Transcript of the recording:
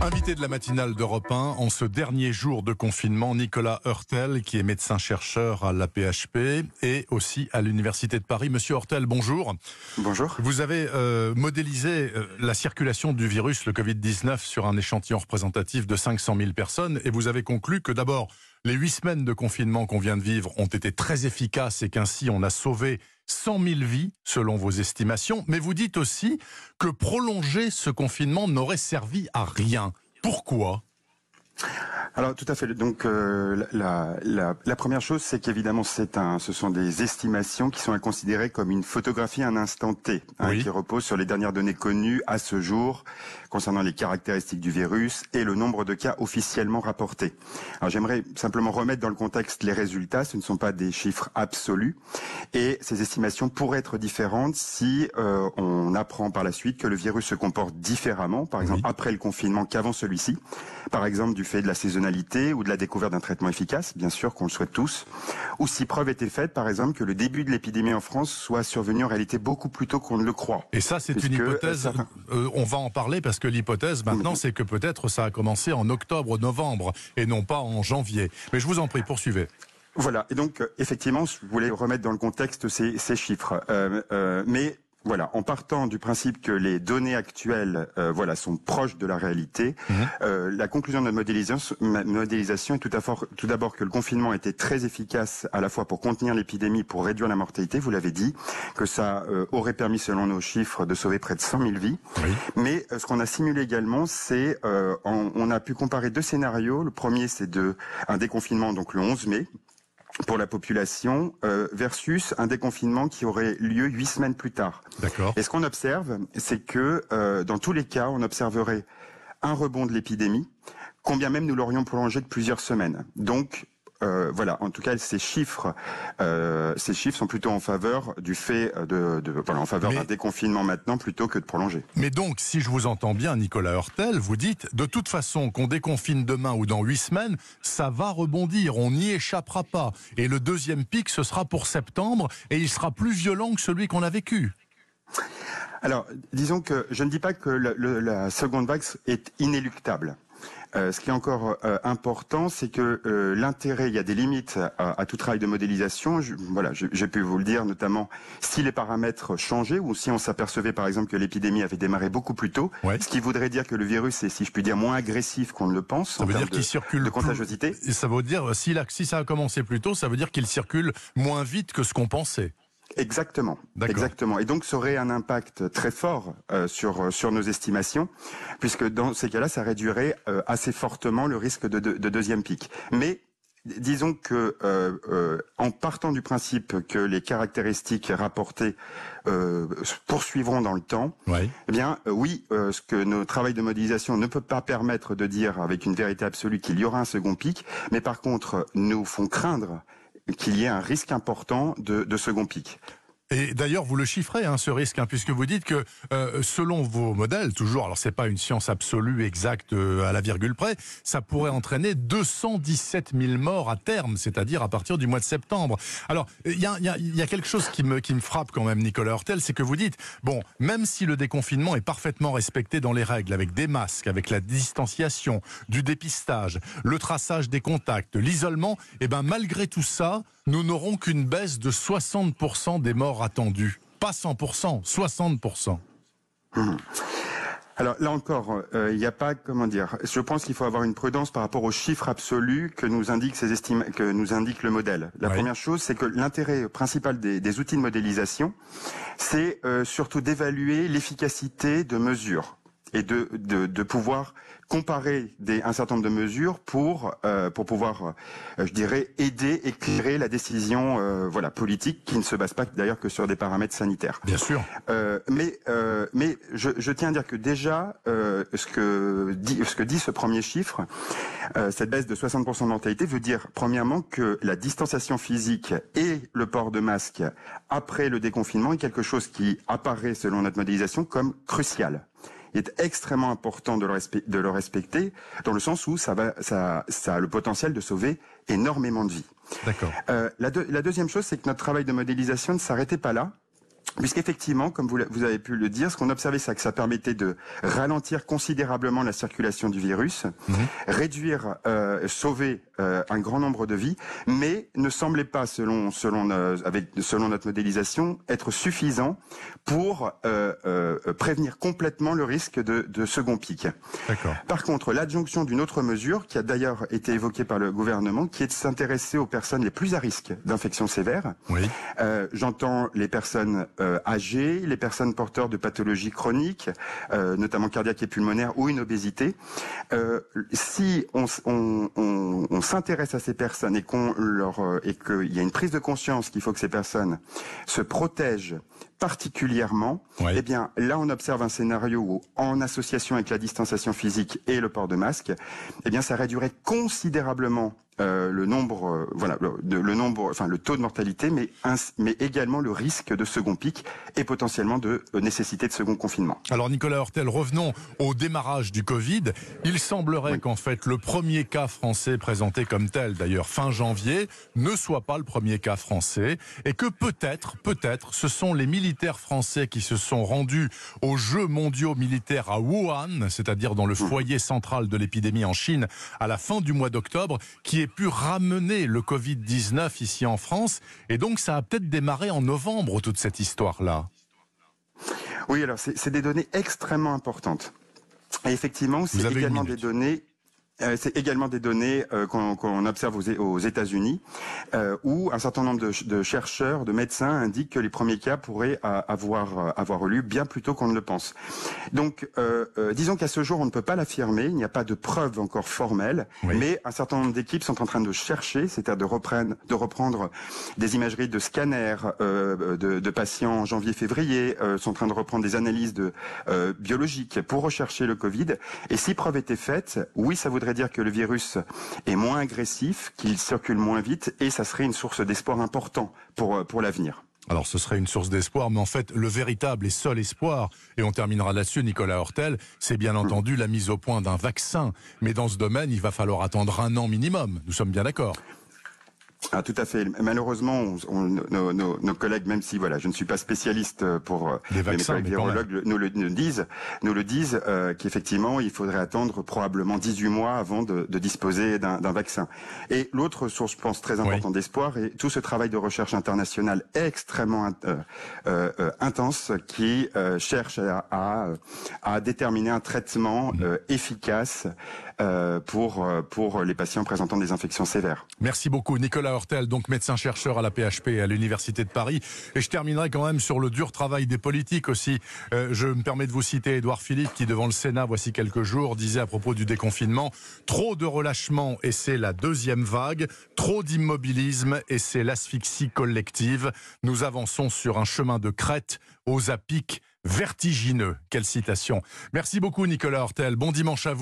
Invité de la matinale d'Europe 1, en ce dernier jour de confinement, Nicolas Hurtel, qui est médecin-chercheur à la PHP et aussi à l'Université de Paris. Monsieur Hurtel, bonjour. Bonjour. Vous avez euh, modélisé euh, la circulation du virus, le Covid-19, sur un échantillon représentatif de 500 000 personnes et vous avez conclu que d'abord, les huit semaines de confinement qu'on vient de vivre ont été très efficaces et qu'ainsi on a sauvé 100 000 vies selon vos estimations. Mais vous dites aussi que prolonger ce confinement n'aurait servi à rien. Pourquoi? Alors tout à fait. Donc euh, la, la, la, première chose, c'est qu'évidemment, c'est un, ce sont des estimations qui sont à considérer comme une photographie à un instant T, hein, qui repose sur les dernières données connues à ce jour concernant les caractéristiques du virus et le nombre de cas officiellement rapportés. Alors j'aimerais simplement remettre dans le contexte les résultats. Ce ne sont pas des chiffres absolus et ces estimations pourraient être différentes si euh, on apprend par la suite que le virus se comporte différemment, par exemple après le confinement qu'avant celui-ci, par exemple du fait de la saisonnalité ou de la découverte d'un traitement efficace, bien sûr qu'on le souhaite tous, ou si preuve était faite, par exemple, que le début de l'épidémie en France soit survenu en réalité beaucoup plus tôt qu'on ne le croit. Et ça, c'est une hypothèse. Euh, on va en parler parce que l'hypothèse maintenant, c'est que peut-être ça a commencé en octobre-novembre et non pas en janvier. Mais je vous en prie, poursuivez. Voilà. Et donc, euh, effectivement, je voulais remettre dans le contexte ces, ces chiffres. Euh, euh, mais voilà, en partant du principe que les données actuelles, euh, voilà, sont proches de la réalité, mhm. euh, la conclusion de notre modélisation, modélisation est tout, tout d'abord que le confinement était très efficace à la fois pour contenir l'épidémie, pour réduire la mortalité. Vous l'avez dit, que ça euh, aurait permis, selon nos chiffres, de sauver près de 100 000 vies. Mais ce qu'on a simulé également, c'est on, on a pu comparer deux scénarios. Le premier, c'est de un déconfinement donc le 11 mai, pour la population euh, versus un déconfinement qui aurait lieu huit semaines plus tard. D'accord. Et ce qu'on observe, c'est que euh, dans tous les cas, on observerait un rebond de l'épidémie, combien même nous l'aurions prolongé de plusieurs semaines. Donc euh, voilà, en tout cas, ces chiffres, euh, ces chiffres sont plutôt en faveur du fait de, de voilà, en faveur d'un déconfinement maintenant plutôt que de prolonger. Mais donc, si je vous entends bien, Nicolas Hurtel, vous dites de toute façon qu'on déconfine demain ou dans huit semaines, ça va rebondir, on n'y échappera pas. Et le deuxième pic, ce sera pour septembre, et il sera plus violent que celui qu'on a vécu. Alors, disons que je ne dis pas que la seconde vague est inéluctable. Euh, ce qui est encore euh, important, c'est que euh, l'intérêt, il y a des limites à, tout travail de modélisation. voilà, j'ai pu vous le dire, notamment si les paramètres changeaient ou si on s'apercevait par exemple que l'épidémie avait démarré beaucoup plus tôt, ce qui voudrait dire que le virus est, si je puis dire, moins agressif qu'on ne le pense. Ça veut dire qu'il circule de contagiosité. ça veut dire si, si ça a commencé plus tôt, ça veut dire qu'il circule moins vite que ce qu'on pensait. Exactement, exactement. Et donc, ça aurait un impact très fort euh, sur euh, sur nos estimations, puisque dans ces cas-là, ça réduirait euh, assez fortement le risque de, de, deuxième pic. Mais disons que en partant du principe que les caractéristiques rapportées poursuivront dans le temps, eh bien oui, ce que nos travail de modélisation ne peut pas permettre de dire avec une vérité absolue qu'il y aura un second pic, mais par contre nous font craindre qu'il y ait un risque important de, second pic. Et d'ailleurs, vous le chiffrez, hein, ce risque, hein, puisque vous dites que euh, selon vos modèles, toujours, alors c'est pas une science absolue exacte euh, à la virgule près, ça pourrait entraîner 217 000 morts à terme, c'est-à-dire à partir du mois de septembre. Alors, il y a, quelque chose qui me, frappe quand même, Nicolas Hurtel, c'est que vous dites, bon, même si le déconfinement est parfaitement respecté dans les règles, avec des masques, avec la distanciation, du dépistage, le traçage des contacts, l'isolement, eh ben malgré tout ça, nous n'aurons qu'une baisse de 60% des morts attendus. Pas 100%, 60%. Mmh. Alors là encore, euh, il n'y a pas comment dire. Je pense qu'il faut avoir une prudence par rapport aux chiffres absolus que nous indique ces estimes, que nous indique le modèle. La première chose, c'est que l'intérêt principal des, outils de modélisation, c'est euh, surtout d'évaluer l'efficacité de mesures et de, de, de, pouvoir comparer des, un certain nombre de mesures pour euh, pour pouvoir, euh, je dirais, aider, éclairer la décision, euh, voilà, politique qui ne se base pas d'ailleurs que sur des paramètres sanitaires. Bien sûr. Euh, mais euh, mais je, je, tiens à dire que déjà, ce que dit ce que dit ce premier chiffre, cette baisse de 60% de mortalité veut dire premièrement que la distanciation physique et le port de masque après le déconfinement est quelque chose qui apparaît selon notre modélisation comme crucial il est extrêmement important de le, de le respecter, dans le sens où ça, va, ça, ça a le potentiel de sauver énormément de vies. D'accord. Euh, la, la deuxième chose, c'est que notre travail de modélisation ne s'arrêtait pas là. Puisqu'effectivement, comme vous, avez pu le dire, ce qu'on observait, c'est que ça permettait de ralentir considérablement la circulation du virus, mhm. réduire, euh, sauver euh, un grand nombre de vies, mais ne semblait pas, selon selon euh, avec selon notre modélisation, être suffisant pour prévenir complètement le risque de, de second pic. Par contre, l'adjonction d'une autre mesure, qui a d'ailleurs été évoquée par le gouvernement, qui est de s'intéresser aux personnes les plus à risque d'infection sévère. Oui. J'entends les personnes euh, âgés, les personnes porteurs de pathologies chroniques, euh, notamment cardiaques et pulmonaires, ou une obésité. Euh, si on, s'intéresse à ces personnes et qu'on leur et qu'il y a une prise de conscience qu'il faut que ces personnes se protègent particulièrement, eh bien là on observe un scénario où, en association avec la distanciation physique et le port de masque, eh bien ça réduirait considérablement euh, le nombre, euh, voilà, le, le, nombre, enfin le taux de mortalité, mais, mais également le risque de second pic et potentiellement de euh, nécessité de second confinement. Alors Nicolas Hortel, revenons au démarrage du Covid. Il semblerait qu'en fait le premier cas français présenté comme tel, d'ailleurs fin janvier, ne soit pas le premier cas français et que peut-être, peut-être, ce sont les militaires français qui se sont rendus aux Jeux mondiaux militaires à Wuhan, c'est-à-dire dans le mmh. foyer central de l'épidémie en Chine, à la fin du mois d'octobre, qui est pu ramener le Covid-19 ici en France. Et donc, ça a peut-être démarré en novembre, toute cette histoire-là. Oui, alors c'est des données extrêmement importantes. Et effectivement, c'est également des données euh, c'est également des données euh, qu'on observe aux, États-Unis, euh, où un certain nombre de, chercheurs, de médecins indiquent que les premiers cas pourraient avoir avoir eu lieu bien plus tôt qu'on ne le pense. Donc, disons qu'à ce jour, on ne peut pas l'affirmer. Il n'y a pas de preuves encore formelles, mais un certain nombre d'équipes sont en train de chercher, c'est-à-dire de reprendre, de reprendre des imageries de scanners de, de, patients en janvier-février, sont en train de reprendre des analyses de biologiques pour rechercher le Covid. Et si preuve était faite, oui, ça voudrait dire que le virus est moins agressif, qu'il circule moins vite, et ça serait une source d'espoir important pour, euh, pour l'avenir. Alors ce serait une source d'espoir, mais en fait le véritable et seul espoir, et on terminera là-dessus Nicolas Hortel, c'est bien entendu la mise au point d'un vaccin. Mais dans ce domaine, il va falloir attendre un an minimum, nous sommes bien d'accord. Ah, tout à fait. Malheureusement, nos, collègues, même si voilà, je ne suis pas spécialiste euh, pour euh, les vaccins, les virologues nous le, disent, nous le disent euh, qu'effectivement, il faudrait attendre probablement 18 mois avant de, disposer d'un vaccin. Et l'autre source, je pense, très importante d'espoir, est tout ce travail de recherche internationale extrêmement intense qui cherche à, à, déterminer un traitement mmh. efficace pour pour les patients présentant des infections sévères. Merci beaucoup, Hortel, donc médecin-chercheur à la PHP et à l'Université de Paris. Et je terminerai quand même sur le dur travail des politiques aussi. Euh, je me permets de vous citer Édouard Philippe qui, devant le Sénat, voici quelques jours, disait à propos du déconfinement, trop de relâchement et c'est la deuxième vague, trop d'immobilisme et c'est l'asphyxie collective. Nous avançons sur un chemin de crête aux apics vertigineux. Quelle citation. Merci beaucoup Nicolas Hortel. Bon dimanche à vous.